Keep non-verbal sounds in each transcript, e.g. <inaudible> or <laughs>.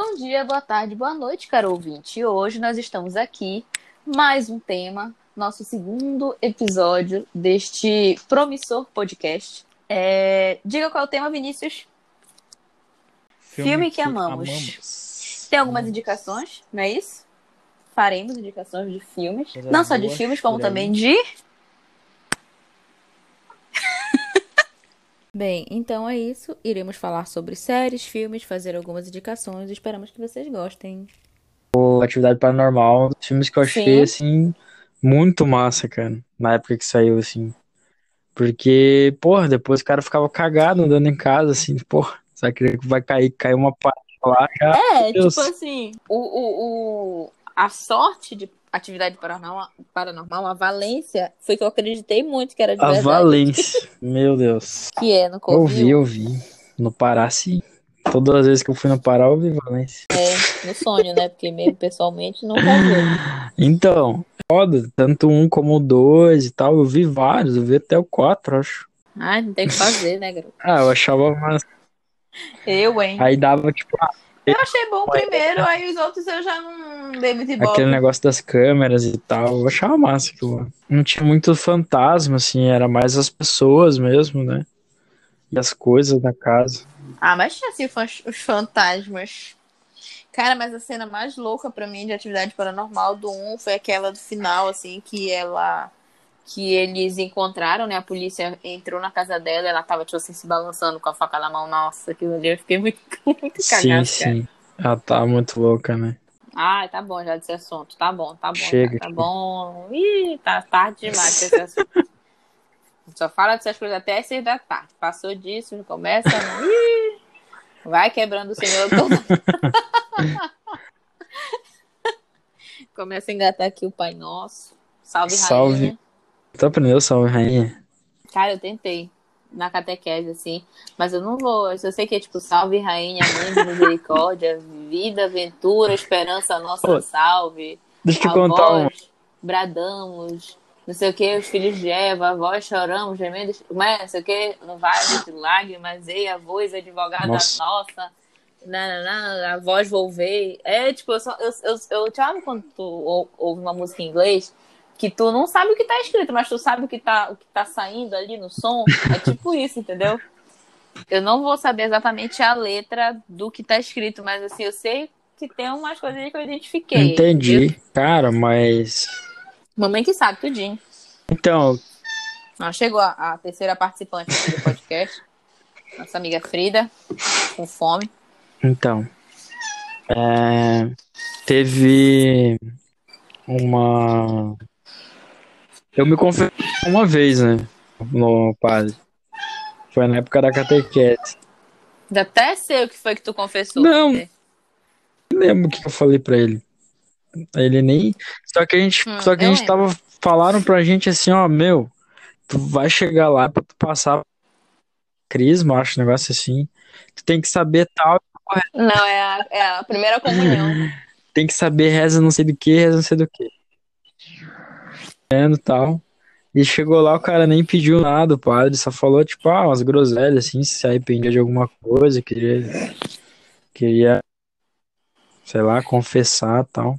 Bom dia, boa tarde, boa noite, caro ouvinte. Hoje nós estamos aqui, mais um tema, nosso segundo episódio deste promissor podcast. É... Diga qual é o tema, Vinícius. Filme, Filme que, que amamos. amamos. Tem algumas indicações, não é isso? Faremos indicações de filmes. não só de filmes, como também de Bem, então é isso. Iremos falar sobre séries, filmes, fazer algumas indicações. Esperamos que vocês gostem. O Atividade Paranormal, dos filmes que eu achei, Sim. assim, muito massa, cara. Na época que saiu, assim. Porque, porra, depois o cara ficava cagado andando em casa, assim, porra, sabe que vai cair, cair uma parte lá já. É, Deus. tipo assim, o, o, o, a sorte de atividade paranormal, paranormal, a Valência, foi que eu acreditei muito que era de a verdade. A Valência, meu Deus. Que é, no Eu vi, eu vi. No Pará, sim. Todas as vezes que eu fui no Pará, eu vi Valência. É, no sonho, né? Porque mesmo pessoalmente não. Então, foda. Tanto um como dois e tal. Eu vi vários, eu vi até o quatro, acho. Ai, não tem o que fazer, né, garoto? ah, eu achava mais. Eu, hein? Aí dava, tipo, ah, eu achei bom <laughs> primeiro, aí os outros eu já não dei muito embora. Aquele negócio das câmeras e tal, eu achava massa aquilo. Não tinha muito fantasma, assim, era mais as pessoas mesmo, né? E as coisas da casa. Ah, mas tinha assim os fantasmas. Cara, mas a cena mais louca para mim de atividade paranormal do 1 foi aquela do final, assim, que ela. Que eles encontraram, né? A polícia entrou na casa dela, ela tava, tipo assim, se balançando com a faca na mão. Nossa, aquilo ali eu fiquei muito, <laughs> muito cagado, Sim, cara. sim. Ela tá muito louca, né? Ah, tá bom já desse assunto. Tá bom, tá bom. Chega. Tá bom. Ih, tá tarde demais desse assunto. <laughs> Só fala dessas coisas até seis da tarde. Passou disso, começa. Ih, vai quebrando o senhor todo. <laughs> começa a engatar aqui o Pai Nosso. Salve, salve. Rainha. Tu aprendeu salve, Rainha? Cara, eu tentei na catequese, assim. Mas eu não vou. Eu sei que é tipo, salve rainha, mãe de misericórdia, <laughs> vida, aventura, esperança, nossa Pô, salve. Deixa eu te contar um. Bradamos, não sei o que, os filhos de Eva, a voz choramos, gemendo, mas, não sei o que, no vale de lágrimas, ei, a voz advogada nossa. nossa. Na, na, a voz volvei. É, tipo, eu, só, eu, eu, eu, eu quando tu ouve uma música em inglês, que tu não sabe o que tá escrito, mas tu sabe o que tá, o que tá saindo ali no som. É tipo isso, entendeu? Eu não vou saber exatamente a letra do que tá escrito, mas assim, eu sei que tem umas coisas que eu identifiquei. Entendi, entendeu? cara, mas. Mamãe que sabe, tudinho. Então. Chegou a, a terceira participante do podcast. <laughs> Nossa amiga Frida, com fome. Então. É, teve uma eu me confessei uma vez, né? No padre. Foi na época da catequese. Até sei o que foi que tu confessou. Não. Não lembro o que eu falei pra ele. Ele nem. Só que a gente. Hum, só que a gente lembro. tava. Falaram pra gente assim, ó, meu, tu vai chegar lá pra tu passar crisma, acho, um negócio assim. Tu tem que saber tal. Não, é a, é a primeira comunhão. <laughs> tem que saber reza não sei do que, reza não sei do que e tal. E chegou lá, o cara nem pediu nada, o padre só falou, tipo, ah, umas groselhas, assim, se arrependia de alguma coisa, queria, queria, sei lá, confessar tal.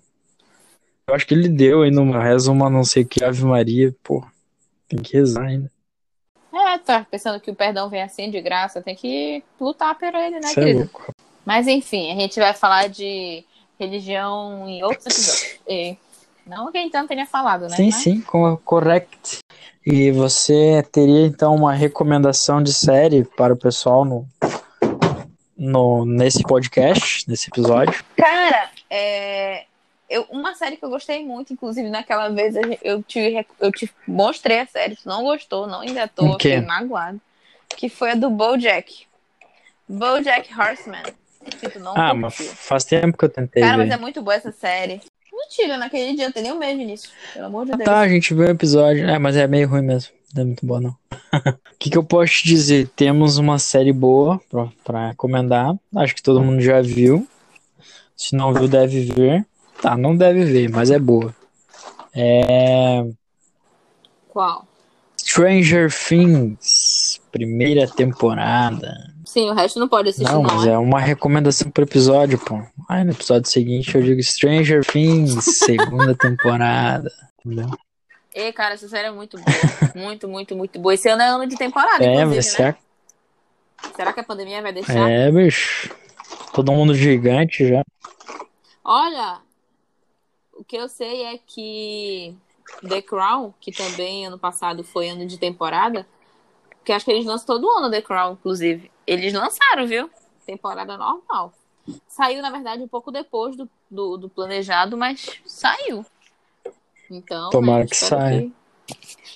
Eu acho que ele deu ainda uma reza, uma não sei o que, Ave Maria, pô, tem que rezar ainda. É, tá pensando que o perdão vem assim de graça, tem que lutar por ele, né, Cê é querido? É. Mas enfim, a gente vai falar de religião em outros episódios. <laughs> Não que então tenha falado, né? Sim, Mas... sim, correct. E você teria então uma recomendação de série para o pessoal no, no nesse podcast, nesse episódio? Cara, é, eu, uma série que eu gostei muito, inclusive naquela vez eu te, eu te mostrei a série, tu não gostou, não engatou, fiquei magoado. Que foi a do BoJack. BoJack Horseman. Que tu não ah, mas faz tempo que eu tentei Cara, ver. mas é muito boa essa série. Mentira, naquele dia não tem nem um mês nisso. Pelo amor de ah, Deus. Tá, a gente viu o episódio. É, mas é meio ruim mesmo. Não é muito bom, não. <laughs> O que, que eu posso te dizer? Temos uma série boa pra, pra recomendar. Acho que todo mundo já viu. Se não viu, deve ver. Tá, não deve ver, mas é boa. É. Qual? Stranger Things, primeira temporada. Sim, o resto não pode assistir, não. Mas é? é uma recomendação pro episódio, pô. Aí no episódio seguinte eu digo Stranger Things, <laughs> segunda temporada. Entendeu? E, cara, essa série é muito boa. muito, muito, muito boa. Esse ano é ano de temporada, É, inclusive, vai ser né? Será que a pandemia vai deixar? É, bicho. Todo mundo gigante já. Olha, o que eu sei é que The Crown, que também ano passado foi ano de temporada, que acho que eles lançam todo ano The Crown, inclusive. Eles lançaram, viu? Temporada normal. Saiu, na verdade, um pouco depois do, do, do planejado, mas saiu. Então. Tomara né, que espero saia. que-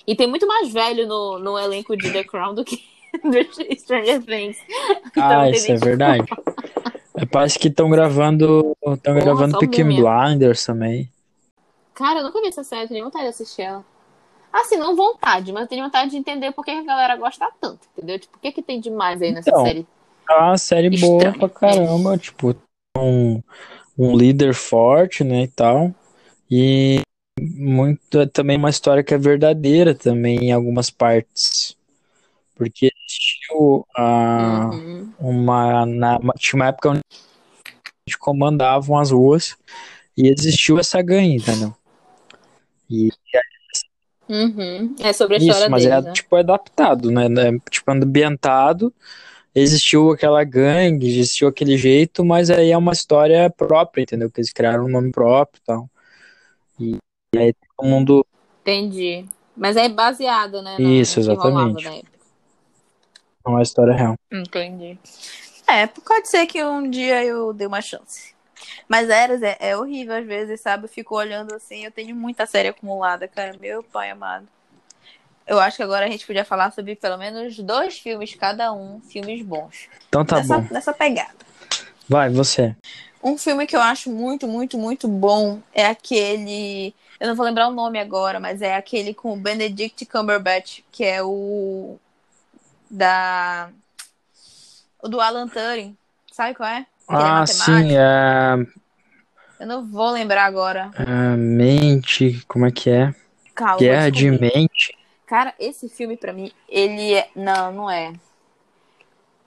E tem muito mais velho no, no elenco de The Crown do que <laughs> do Stranger Things. Então Ah, isso é verdade. É, parece que estão gravando. Estão gravando Peaky. Blinders também. Cara, eu nunca vi essa série, eu tenho vontade de assistir ela. Assim, não vontade, mas eu tenho vontade de entender por que a galera gosta tanto, entendeu? Tipo, o que, que tem de mais aí nessa Então, série? É uma série boa pra caramba. Tipo, um, um líder forte, né, e tal. E muito, é também uma história que é verdadeira também em algumas partes. Porque existiu a, Uhum. uma, na, tinha uma época onde comandavam as ruas e existiu essa gangue, entendeu? E Uhum. É sobre a isso, história mas deles, é né? tipo adaptado, né? né, Tipo ambientado, existiu aquela gangue, existiu aquele jeito, mas aí é uma história própria, entendeu? Que eles criaram um nome próprio e tal. E, e aí todo mundo Entendi. Mas é baseado, né? no- Isso, rolava exatamente. é uma história real. Entendi. É, pode ser que um dia eu dê uma chance. Mas Eras é, é horrível às vezes, sabe? Eu fico olhando assim, eu tenho muita série acumulada, cara. Meu pai amado. Eu acho que agora a gente podia falar sobre pelo menos dois filmes cada um, filmes bons. Então tá nessa, bom. nessa pegada. Vai, você. Um filme que eu acho muito, muito, muito bom é aquele. Eu não vou lembrar o nome agora, mas é aquele com o Benedict Cumberbatch, que é o. Da. O do Alan Turing. Sabe qual é? É Ah, sim, é, Eu não vou lembrar agora. é mente, como é que é? Calma. Guerra de mente. Cara, esse filme pra mim, ele é. Não, não é.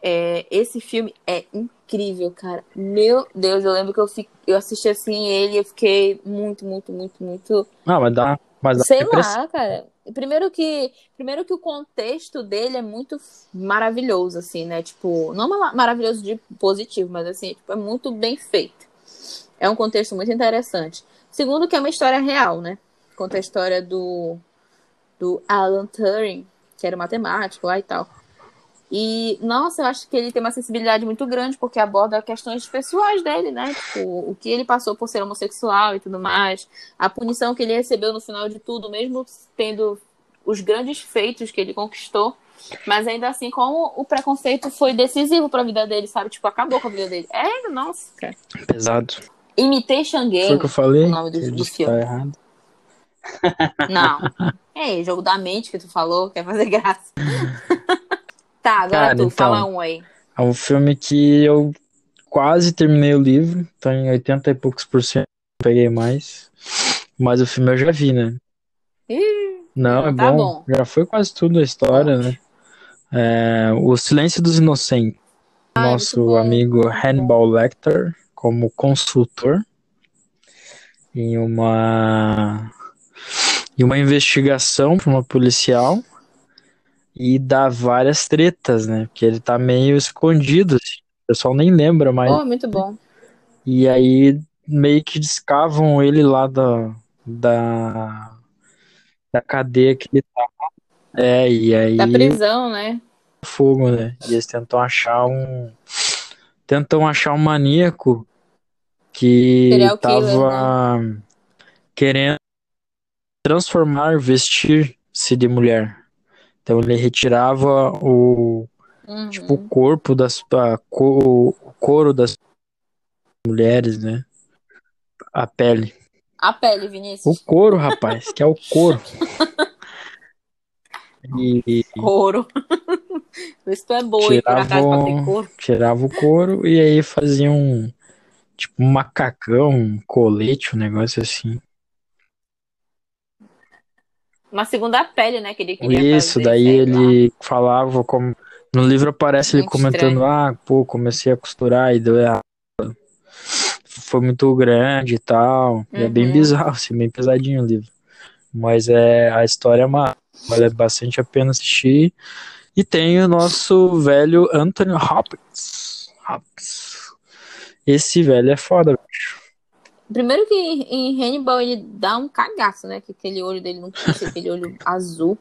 É, esse filme é incrível, cara. Meu Deus, eu lembro que eu, fi... eu assisti assim ele e eu fiquei muito, muito, muito, muito Ah, mas dá, mas dá Sei lá, cara. Primeiro que, primeiro que o contexto dele é muito maravilhoso, assim, né? Tipo, não ma- maravilhoso de positivo, mas assim, tipo, é muito bem feito. É um contexto muito interessante. Segundo que é uma história real, né? Conta a história do, do Alan Turing, que era matemático lá e tal. E, nossa, eu acho que ele tem uma sensibilidade muito grande, porque aborda questões pessoais dele, né? Tipo, o que ele passou por ser homossexual e tudo mais a punição que ele recebeu no final de tudo, mesmo tendo os grandes feitos que ele conquistou, mas ainda assim, como o preconceito foi decisivo pra vida dele, sabe? Tipo, acabou com a vida dele. É, nossa, cara. Pesado. Imitation Foi o Game, que eu falei? o nome do- eu do filme. tá errado. não. É, jogo da mente que tu falou, quer fazer graça. <laughs> tá, agora Cara, tu, então. fala um aí. É um filme que eu quase terminei o livro, tá em 80 e poucos por cento, peguei mais. Mas o filme eu já vi, né? Ih, Não, é tá bom. bom. Já foi quase tudo a história, né? É, O Silêncio dos Inocentes. Ai, Nosso amigo. Hannibal Lecter como consultor em uma em uma investigação para uma policial e dá várias tretas, né? Porque ele tá meio escondido, assim. O pessoal nem lembra mais. Oh, muito bom. E aí meio que descavam ele lá da, da, da cadeia que ele tá. É, e aí Da prisão, né? fogo, né? E eles tentam achar um. Tentam achar um maníaco que Serial killer, né? tava querendo transformar, vestir-se de mulher. Então ele retirava o, Uhum. tipo, o corpo das. A, o couro das mulheres, né? A pele. A pele, O Vinícius. couro, rapaz, que é o couro. <laughs> E Couro. Isso é boi, por acaso, pra couro. tirava o couro e aí faziam um, tipo um macacão, um colete, um negócio assim. Uma segunda pele, né? Que ele queria Isso, fazer, daí sei lá. ele falava como. No livro aparece ele Muito comentando, estranho. ah, pô, comecei a costurar e deu errado. foi muito grande e tal. Uhum. É bem uhum. bizarro, assim, bem pesadinho o livro. Mas é a história é má. Vale bastante a pena assistir. E tem o nosso velho Anthony Hopkins. Hopkins. Esse velho é foda, bicho. Primeiro que em Hannibal ele dá um cagaço, né? Que aquele olho dele não pisca, aquele olho <laughs> azul.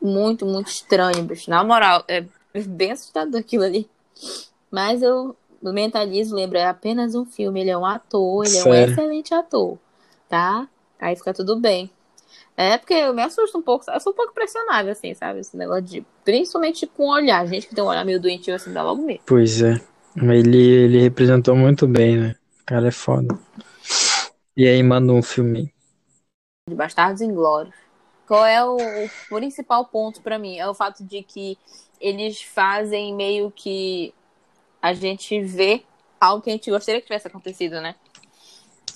Muito, muito estranho, bicho. Na moral, é bem assustador aquilo ali. Mas eu mentalizo, lembro, é apenas um filme. Ele é um ator, ele Sério? é um excelente ator, tá? Aí fica tudo bem. É porque eu me assusto um pouco, eu sou um pouco pressionável, assim, sabe? Esse negócio de. Principalmente com o olhar. Gente que tem um olhar meio doentio, assim, dá logo medo. Pois é. Ele, ele representou muito bem, né? O cara é foda. E aí manda um filme. De Bastardos Inglórios. Qual é o, o principal ponto para mim? É o fato de que eles fazem meio que a gente vê algo que a gente gostaria que tivesse acontecido, né?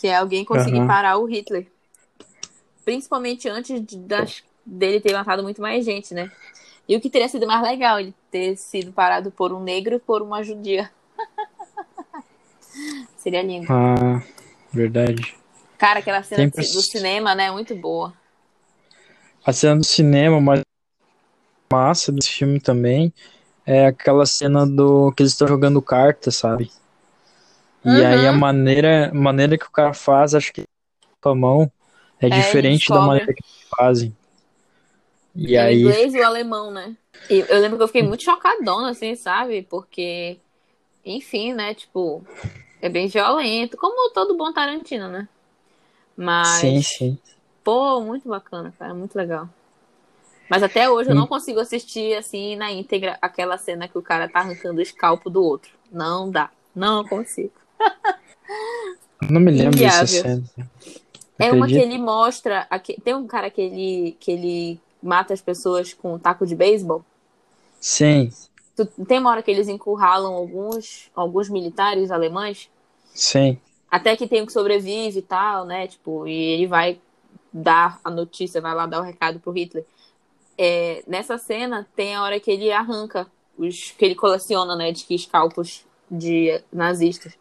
Que é alguém conseguir uhum. parar o Hitler. Principalmente antes de, das, dele ter matado muito mais gente, né? E o que teria sido mais legal, ele ter sido parado por um negro e por uma judia. <laughs> Seria lindo. Ah, verdade. Cara, aquela cena Sempre... do cinema, né? Muito boa. A cena do cinema, mas massa desse filme também é aquela cena do que eles estão jogando carta, sabe? E uhum. aí a maneira, maneira que o cara faz, acho que com a mão é, é diferente da maneira que eles fazem. E é aí... o inglês e o alemão, né? E eu lembro que eu fiquei muito chocadona, assim, sabe? Porque, enfim, né? Tipo, é bem violento, como todo bom Tarantino, né? Mas. Sim, sim. Pô, muito bacana, cara, muito legal. Mas até hoje eu não hum. consigo assistir assim na íntegra aquela cena que o cara tá arrancando o escalpo do outro. Não dá. Não consigo. Não me lembro dessa cena. É uma que ele mostra. Tem um cara que ele, que ele mata as pessoas com um taco de beisebol. Sim. Tem uma hora que eles encurralam alguns, alguns militares alemães. Sim. Até que tem o que sobrevive e tal, né? Tipo, e ele vai dar a notícia, vai lá dar o recado pro Hitler. É, nessa cena tem a hora que ele arranca os que ele coleciona, né, de escalpos de nazistas.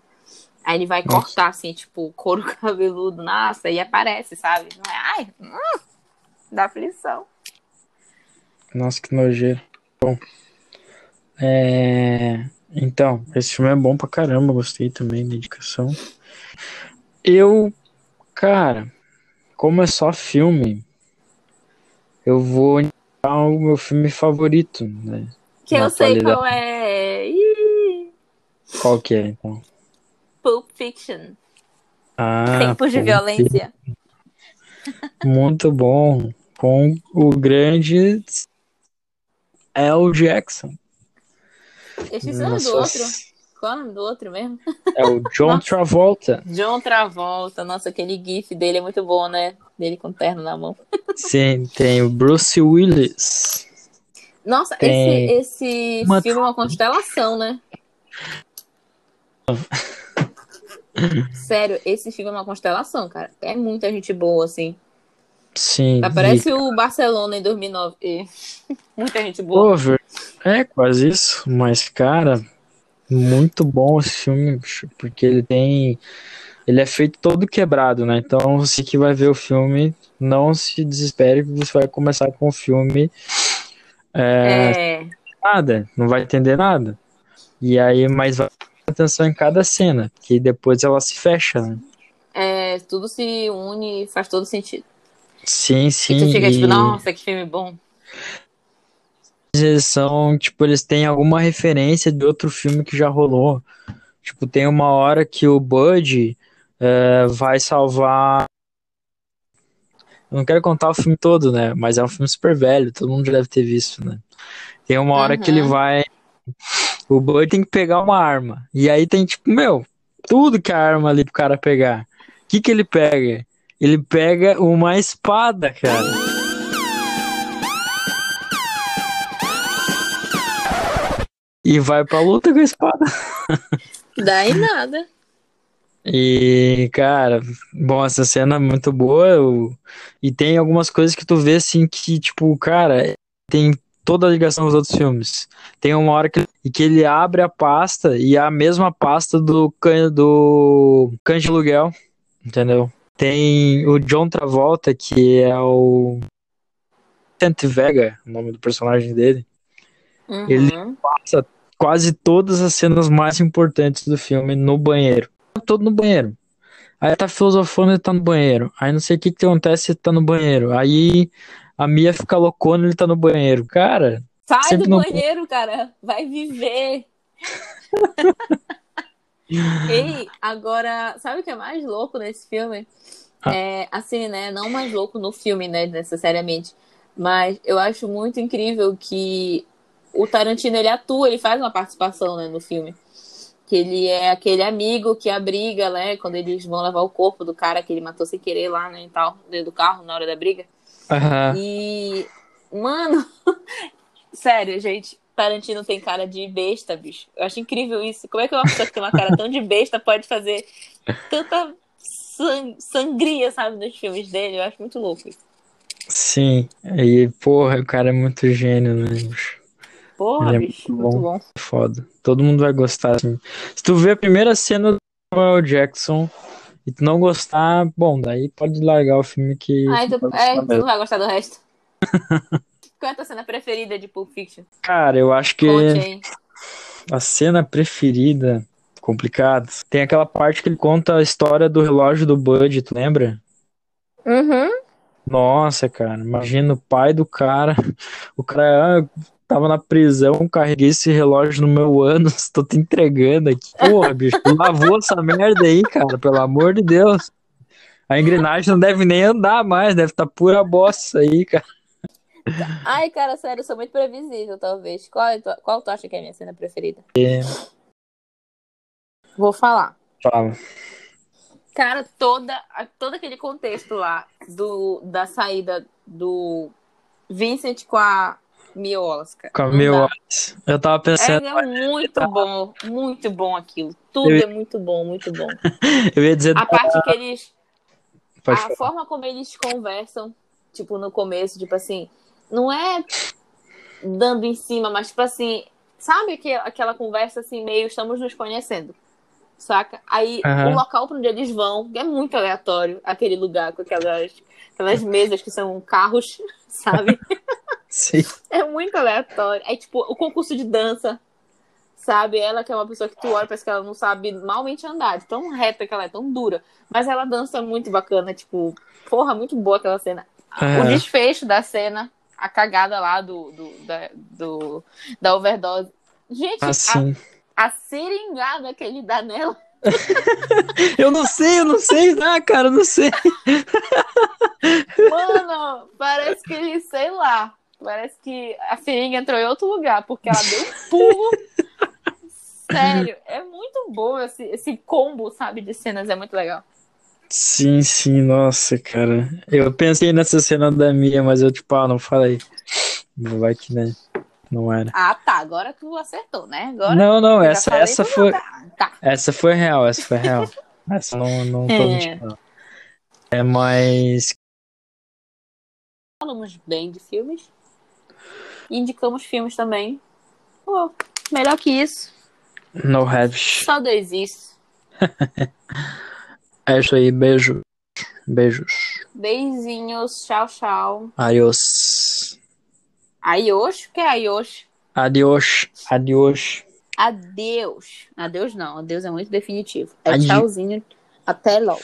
Aí ele vai nossa. cortar, assim, tipo, couro <laughs> cabeludo, nossa, e aparece, sabe? Não é, ai, hum, dá aflição. Nossa, que nojeiro. Bom, é... Então, esse filme é bom pra caramba, gostei também da indicação. Eu, cara, como é só filme, eu vou indicar o meu filme favorito, né? Que eu sei qual é. Qual que é, então? Pulp Fiction. Ah, Tempos de violência. Muito bom. Com o grande L. Jackson. Eu esqueci o nome do outro. Qual é o nome do outro mesmo? É o John Travolta. John Travolta. Nossa, aquele gif dele é muito bom, né? Dele com terno na mão. Sim, tem o Bruce Willis. Nossa, tem... esse, esse uma... filme é uma constelação, né? Sério, esse filme é uma constelação, cara. É muita gente boa, assim. Sim. Parece e... o Barcelona em 2009. <laughs> muita gente boa. Over. É, quase isso. Mas, cara, muito bom esse filme, porque ele tem. Ele é feito todo quebrado, né? Então você que vai ver o filme, não se desespere que você vai começar com o filme. É, é... Nada, não vai entender nada. E aí, mas vai atenção em cada cena, que depois ela se fecha, né? É, tudo se une e faz todo sentido. Sim, sim. E tu fica e... tipo, nossa, que filme bom eles são, tipo, eles têm alguma referência de outro filme que já rolou. Tipo, tem uma hora que o Bud é, vai salvar. Eu não quero contar o filme todo, né? Mas é um filme super velho, todo mundo já deve ter visto, né? Tem uma hora uhum. que ele vai. O Bud tem que pegar uma arma. E aí tem, tipo, meu, tudo que é arma ali pro cara pegar. O que, que ele pega? Ele pega uma espada, cara. E vai pra luta com a espada. Dá em nada. E, cara, bom, essa cena é muito boa. Eu... E tem algumas coisas que tu vê assim que, tipo, cara, tem toda a ligação com os outros filmes. Tem uma hora que. que ele abre a pasta e é a mesma pasta do can, do cães de aluguel, entendeu? Tem o John Travolta, que é o Vicente Vega, o nome do personagem dele. Uhum. Ele passa quase todas as cenas mais importantes do filme no banheiro. Todo no banheiro. Aí tá filosofando e tá no banheiro. Aí não sei o que que acontece, ele tá no banheiro. Aí a Mia fica loucona e ele tá no banheiro. Cara. Sai do banheiro, não... cara. Vai viver. <laughs> Ei, agora, sabe o que é mais louco nesse filme? Ah. É, assim, né? Não mais louco no filme, né? Necessariamente. Mas eu acho muito incrível que o Tarantino ele atua, ele faz uma participação né, no filme que ele é aquele amigo que abriga, né? Quando eles vão levar o corpo do cara que ele matou sem querer lá, né? E tal, dentro do carro na hora da briga. Uhum. E, mano, <laughs> sério, gente, Tarantino tem cara de besta, bicho. Eu acho incrível isso. Como é que uma pessoa que tem uma cara tão de besta pode fazer tanta sang sangria, sabe, nos filmes dele? Eu acho muito louco isso. Sim, e porra, o cara é muito gênio, né, bicho? Porra, é bicho, muito bom. muito bom. Foda. Todo mundo vai gostar. Assim. Se tu ver a primeira cena do Samuel Jackson e tu não gostar, bom, daí pode largar o filme que. Ah, tu, é, tu não vai gostar do resto. <laughs> Qual é a tua cena preferida de Pulp Fiction? Cara, eu acho que. A cena preferida. Complicado. Tem aquela parte que ele conta a história do relógio do Bud, tu lembra? Uhum. Nossa, cara, imagina o pai do cara. O cara ah, tava na prisão, carreguei esse relógio no meu ânus, <laughs> tô te entregando aqui. Porra, bicho, lavou essa merda aí, cara, pelo amor de Deus. A engrenagem não deve nem andar mais, deve estar tá pura bosta aí, cara. Ai, cara, sério, eu sou muito previsível, talvez. Qual, qual tu acha que é a minha cena preferida? É... Vou falar. Fala. Cara, toda, todo aquele contexto lá do, da saída do Vincent com a Miolas, cara. Com a Miolas. Eu tava pensando. É, é muito bom, muito bom aquilo. Tudo eu... é muito bom, muito bom. <laughs> eu ia dizer. A parte que eles. Pode a falar. forma como eles conversam, tipo, no começo, tipo assim, não é dando em cima, mas tipo assim, sabe que aquela conversa assim, meio estamos nos conhecendo. Saca? Aí uhum. o local para onde eles vão é muito aleatório, aquele lugar com aquelas, aquelas mesas que são carros, <laughs> sabe? Sim. É muito aleatório. É tipo o concurso de dança, sabe? Ela que é uma pessoa que tu olha, parece que ela não sabe malmente andar, tão reta que ela é, tão dura. Mas ela dança muito bacana, tipo, porra, muito boa aquela cena. Uhum. O desfecho da cena, a cagada lá do, do, da, do, da overdose. Gente, assim. a, a seringada que ele dá nela. <laughs> eu não sei, eu não sei, ah, cara, eu não sei. Mano, parece que ele, sei lá, Parece que a seringa entrou em outro lugar, porque ela deu um pulo. <laughs> Sério, é muito bom esse, esse combo, sabe, de cenas, é muito legal. Sim, sim, nossa, cara. Eu pensei nessa cena da Mia, mas eu, tipo, ah, não falei. Vai que, né? Não era. Ah, tá. Agora tu acertou, né? Agora não, não, essa, essa foi. Tá. Essa foi real, essa foi real. <laughs> essa não, não tô é. mentindo. É mais. Falamos bem de filmes. E indicamos filmes também. Pô, melhor que isso. No have. Só dois isso. <laughs> é isso aí, beijo. Beijos. Beijinhos, tchau, tchau. Adiós. Adiós? O que é adiós? Adiós. Adiós. Adeus. Adeus não, adeus é muito definitivo. É Adi... tchauzinho. Até logo.